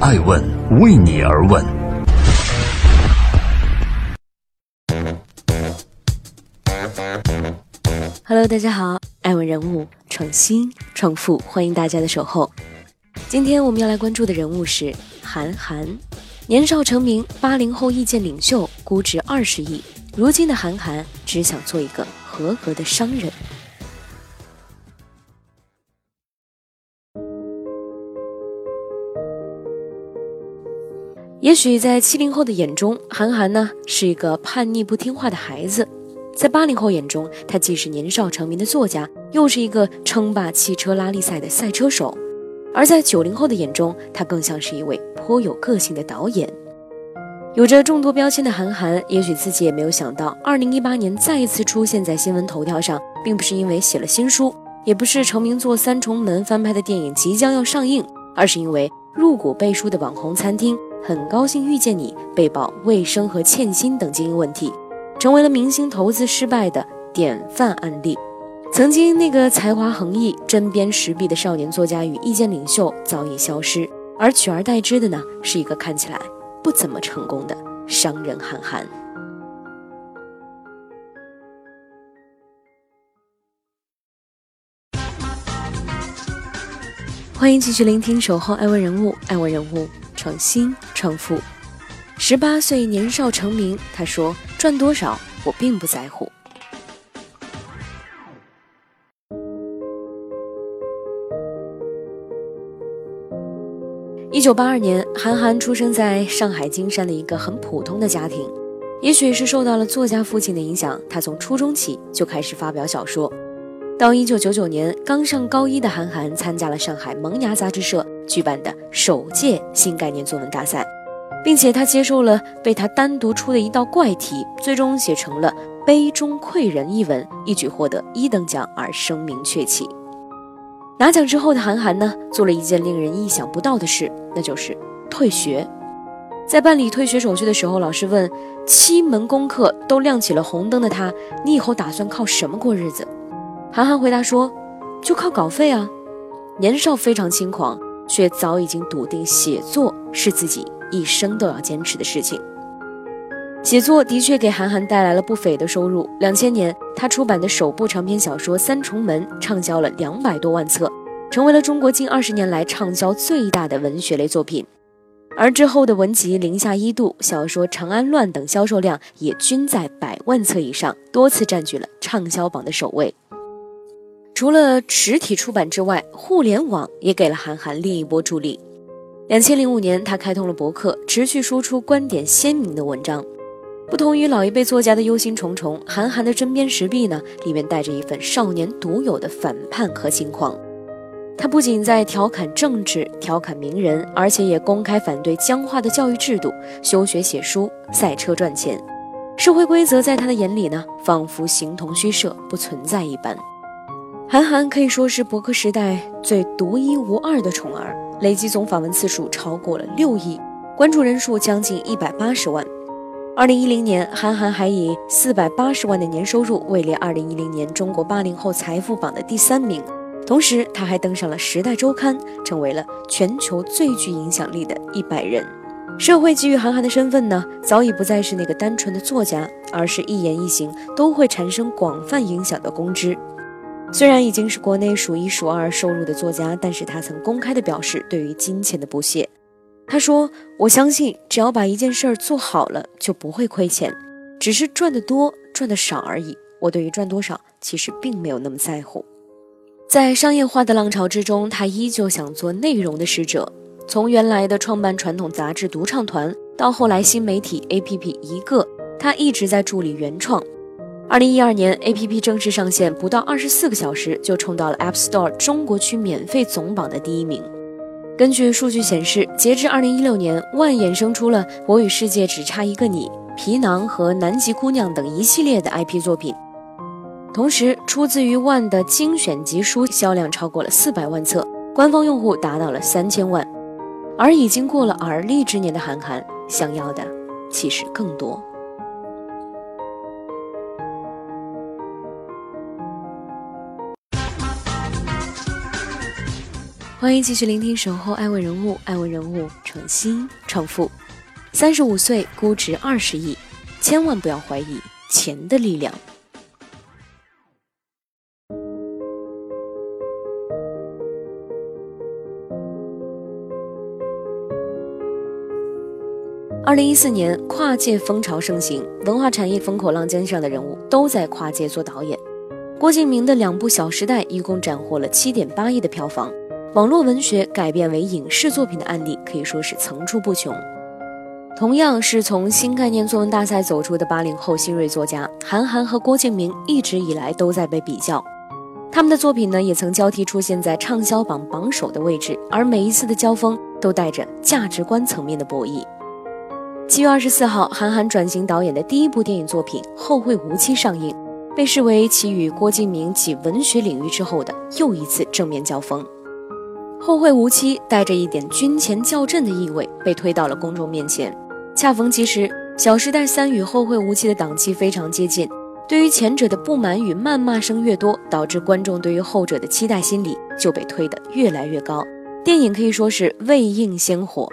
爱问为你而问。Hello，大家好，爱问人物创新创富，欢迎大家的守候。今天我们要来关注的人物是韩寒，年少成名，八零后意见领袖，估值二十亿。如今的韩寒只想做一个合格的商人。也许在七零后的眼中，韩寒呢是一个叛逆不听话的孩子；在八零后眼中，他既是年少成名的作家，又是一个称霸汽车拉力赛的赛车手；而在九零后的眼中，他更像是一位颇有个性的导演。有着众多标签的韩寒，也许自己也没有想到，二零一八年再一次出现在新闻头条上，并不是因为写了新书，也不是成名作《三重门》翻拍的电影即将要上映，而是因为入股背书的网红餐厅。很高兴遇见你，被曝卫生和欠薪等经营问题，成为了明星投资失败的典范案例。曾经那个才华横溢、针砭时弊的少年作家与意见领袖早已消失，而取而代之的呢，是一个看起来不怎么成功的商人韩寒。欢迎继续聆听《守候爱问人物》，爱问人物。创新成富，十八岁年少成名。他说：“赚多少我并不在乎。”一九八二年，韩寒出生在上海金山的一个很普通的家庭。也许是受到了作家父亲的影响，他从初中起就开始发表小说。到一九九九年，刚上高一的韩寒参加了上海萌芽杂志社。举办的首届新概念作文大赛，并且他接受了被他单独出的一道怪题，最终写成了《杯中窥人》一文，一举获得一等奖而声名鹊起。拿奖之后的韩寒呢，做了一件令人意想不到的事，那就是退学。在办理退学手续的时候，老师问：“七门功课都亮起了红灯的他，你以后打算靠什么过日子？”韩寒回答说：“就靠稿费啊。”年少非常轻狂。却早已经笃定，写作是自己一生都要坚持的事情。写作的确给韩寒带来了不菲的收入。两千年，他出版的首部长篇小说《三重门》畅销了两百多万册，成为了中国近二十年来畅销最大的文学类作品。而之后的文集《零下一度》、小说《长安乱》等销售量也均在百万册以上，多次占据了畅销榜的首位。除了实体出版之外，互联网也给了韩寒另一波助力。两千零五年，他开通了博客，持续输出观点鲜明的文章。不同于老一辈作家的忧心忡忡，韩寒的针砭时弊呢，里面带着一份少年独有的反叛和轻狂。他不仅在调侃政治、调侃名人，而且也公开反对僵化的教育制度、休学写书、赛车赚钱。社会规则在他的眼里呢，仿佛形同虚设，不存在一般。韩寒可以说是博客时代最独一无二的宠儿，累计总访问次数超过了六亿，关注人数将近一百八十万。二零一零年，韩寒还以四百八十万的年收入位列二零一零年中国八零后财富榜的第三名，同时他还登上了《时代周刊》，成为了全球最具影响力的一百人。社会给予韩寒的身份呢，早已不再是那个单纯的作家，而是一言一行都会产生广泛影响的公知。虽然已经是国内数一数二收入的作家，但是他曾公开的表示对于金钱的不屑。他说：“我相信，只要把一件事儿做好了，就不会亏钱，只是赚得多赚得少而已。我对于赚多少其实并没有那么在乎。”在商业化的浪潮之中，他依旧想做内容的使者。从原来的创办传统杂志《独唱团》，到后来新媒体 APP 一个，他一直在助力原创。二零一二年，A P P 正式上线，不到二十四个小时就冲到了 App Store 中国区免费总榜的第一名。根据数据显示，截至二零一六年，万衍生出了《我与世界只差一个你》、《皮囊》和《南极姑娘》等一系列的 I P 作品。同时，出自于万的精选集书销量超过了四百万册，官方用户达到了三千万。而已经过了而立之年的韩寒，想要的其实更多。欢迎继续聆听《守候爱问人物》，爱问人物诚心创富。三十五岁，估值二十亿，千万不要怀疑钱的力量。二零一四年，跨界风潮盛行，文化产业风口浪尖上的人物都在跨界做导演。郭敬明的两部《小时代》一共斩获了七点八亿的票房。网络文学改编为影视作品的案例可以说是层出不穷。同样是从新概念作文大赛走出的八零后新锐作家韩寒和郭敬明，一直以来都在被比较。他们的作品呢，也曾交替出现在畅销榜榜首的位置，而每一次的交锋都带着价值观层面的博弈。七月二十四号，韩寒转型导演的第一部电影作品《后会无期》上映，被视为其与郭敬明继文学领域之后的又一次正面交锋。后会无期带着一点军前校正的意味被推到了公众面前，恰逢其时，《小时代三》与《后会无期》的档期非常接近，对于前者的不满与谩骂声越多，导致观众对于后者的期待心理就被推得越来越高。电影可以说是未映先火，《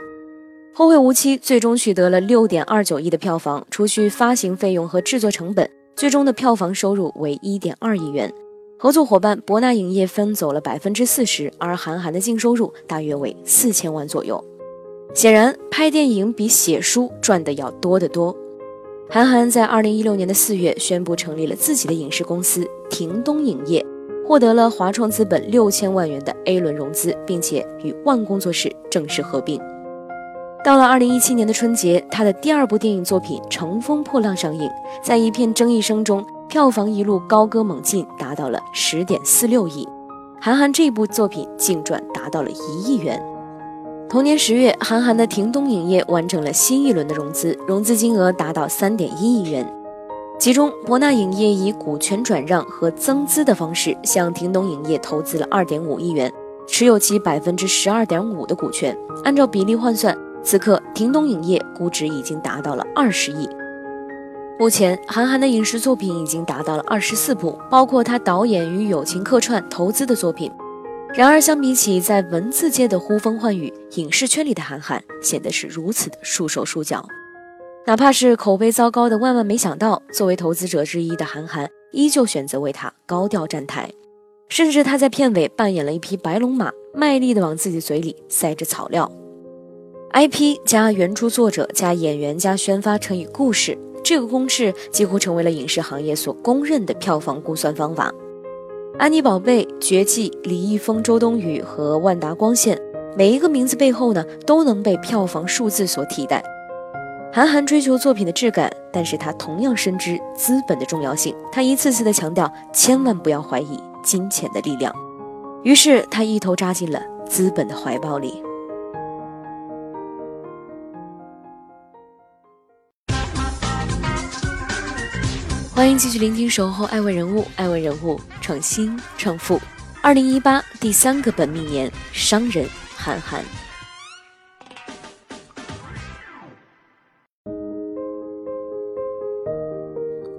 后会无期》最终取得了六点二九亿的票房，除去发行费用和制作成本，最终的票房收入为一点二亿元。合作伙伴博纳影业分走了百分之四十，而韩寒的净收入大约为四千万左右。显然，拍电影比写书赚的要多得多。韩寒在二零一六年的四月宣布成立了自己的影视公司亭东影业，获得了华创资本六千万元的 A 轮融资，并且与万工作室正式合并。到了二零一七年的春节，他的第二部电影作品《乘风破浪》上映，在一片争议声中。票房一路高歌猛进，达到了十点四六亿。韩寒这部作品净赚达到了一亿元。同年十月，韩寒的亭东影业完成了新一轮的融资，融资金额达到三点一亿元。其中，博纳影业以股权转让和增资的方式向亭东影业投资了二点五亿元，持有其百分之十二点五的股权。按照比例换算，此刻亭东影业估值已经达到了二十亿。目前，韩寒的影视作品已经达到了二十四部，包括他导演与友情客串投资的作品。然而，相比起在文字界的呼风唤雨，影视圈里的韩寒显得是如此的束手束脚。哪怕是口碑糟糕的《万万没想到》，作为投资者之一的韩寒，依旧选择为他高调站台。甚至他在片尾扮演了一匹白龙马，卖力地往自己嘴里塞着草料。IP 加原著作者加演员加宣发乘以故事。这个公式几乎成为了影视行业所公认的票房估算方法。安妮宝贝、绝技、李易峰、周冬雨和万达光线，每一个名字背后呢，都能被票房数字所替代。韩寒追求作品的质感，但是他同样深知资本的重要性。他一次次的强调，千万不要怀疑金钱的力量。于是他一头扎进了资本的怀抱里。欢迎继续聆听《守候爱问人物》，爱问人物创新创富。二零一八第三个本命年，商人韩寒。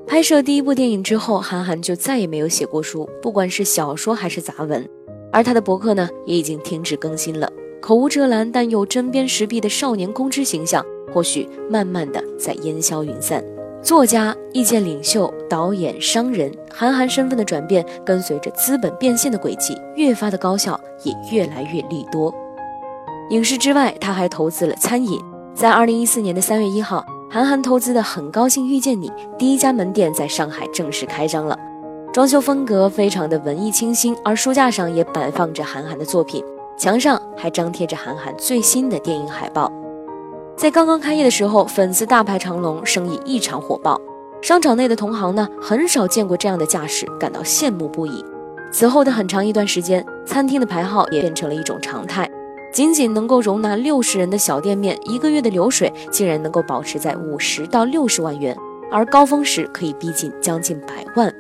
拍摄第一部电影之后，韩寒就再也没有写过书，不管是小说还是杂文。而他的博客呢，也已经停止更新了。口无遮拦但又针砭时弊的少年公知形象，或许慢慢的在烟消云散。作家、意见领袖、导演、商人，韩寒身份的转变，跟随着资本变现的轨迹，越发的高效，也越来越利多。影视之外，他还投资了餐饮。在二零一四年的三月一号，韩寒投资的《很高兴遇见你》第一家门店在上海正式开张了，装修风格非常的文艺清新，而书架上也摆放着韩寒的作品，墙上还张贴着韩寒最新的电影海报。在刚刚开业的时候，粉丝大排长龙，生意异常火爆。商场内的同行呢，很少见过这样的架势，感到羡慕不已。此后的很长一段时间，餐厅的排号也变成了一种常态。仅仅能够容纳六十人的小店面，一个月的流水竟然能够保持在五十到六十万元，而高峰时可以逼近将近百万。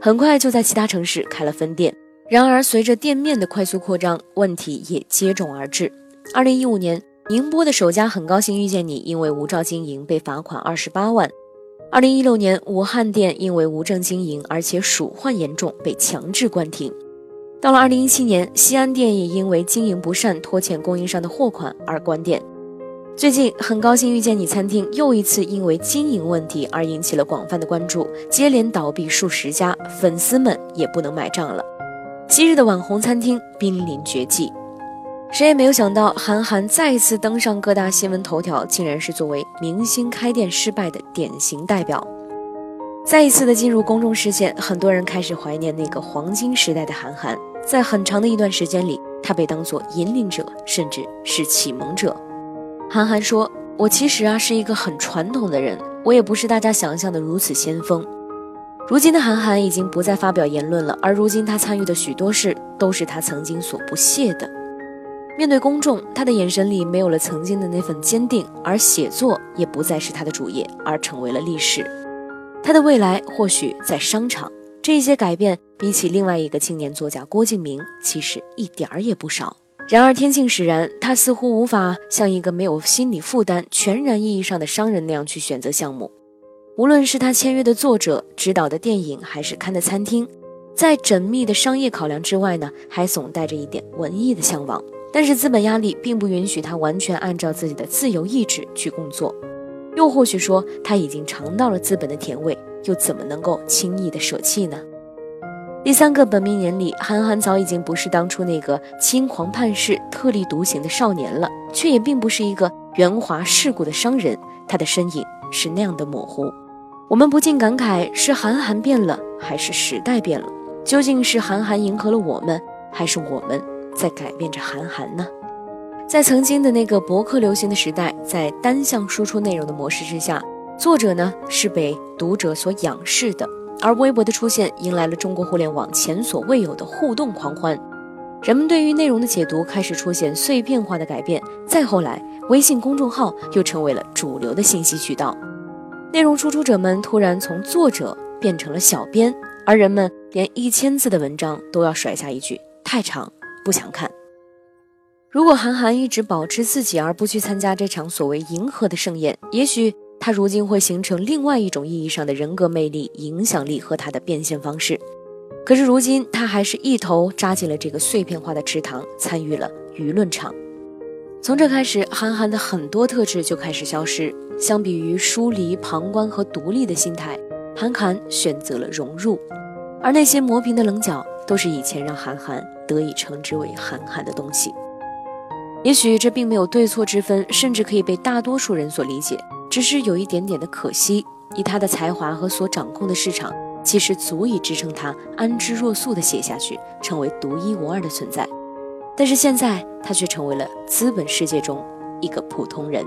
很快就在其他城市开了分店。然而，随着店面的快速扩张，问题也接踵而至。二零一五年。宁波的首家很高兴遇见你，因为无照经营被罚款二十八万。二零一六年，武汉店因为无证经营，而且鼠患严重，被强制关停。到了二零一七年，西安店也因为经营不善、拖欠供应商的货款而关店。最近很高兴遇见你餐厅又一次因为经营问题而引起了广泛的关注，接连倒闭数十家，粉丝们也不能买账了。昔日的网红餐厅濒临绝迹，谁也没有想到，韩寒再一次登上各大新闻头条，竟然是作为明星开店失败的典型代表。再一次的进入公众视线，很多人开始怀念那个黄金时代的韩寒。在很长的一段时间里，他被当作引领者，甚至是启蒙者。韩寒说：“我其实啊是一个很传统的人，我也不是大家想象的如此先锋。如今的韩寒已经不再发表言论了，而如今他参与的许多事都是他曾经所不屑的。面对公众，他的眼神里没有了曾经的那份坚定，而写作也不再是他的主业，而成为了历史。他的未来或许在商场。这些改变比起另外一个青年作家郭敬明，其实一点儿也不少。”然而天性使然，他似乎无法像一个没有心理负担、全然意义上的商人那样去选择项目。无论是他签约的作者、指导的电影，还是看的餐厅，在缜密的商业考量之外呢，还总带着一点文艺的向往。但是资本压力并不允许他完全按照自己的自由意志去工作，又或许说他已经尝到了资本的甜味，又怎么能够轻易的舍弃呢？第三个本命年里，韩寒早已经不是当初那个轻狂叛世、特立独行的少年了，却也并不是一个圆滑世故的商人。他的身影是那样的模糊，我们不禁感慨：是韩寒变了，还是时代变了？究竟是韩寒迎合了我们，还是我们在改变着韩寒呢？在曾经的那个博客流行的时代，在单向输出内容的模式之下，作者呢是被读者所仰视的。而微博的出现，迎来了中国互联网前所未有的互动狂欢。人们对于内容的解读开始出现碎片化的改变。再后来，微信公众号又成为了主流的信息渠道。内容输出者们突然从作者变成了小编，而人们连一千字的文章都要甩下一句“太长，不想看”。如果韩寒一直保持自己，而不去参加这场所谓迎合的盛宴，也许。他如今会形成另外一种意义上的人格魅力、影响力和他的变现方式。可是如今，他还是一头扎进了这个碎片化的池塘，参与了舆论场。从这开始，韩寒的很多特质就开始消失。相比于疏离、旁观和独立的心态，韩寒选择了融入。而那些磨平的棱角，都是以前让韩寒得以称之为韩寒的东西。也许这并没有对错之分，甚至可以被大多数人所理解。只是有一点点的可惜，以他的才华和所掌控的市场，其实足以支撑他安之若素的写下去，成为独一无二的存在。但是现在，他却成为了资本世界中一个普通人。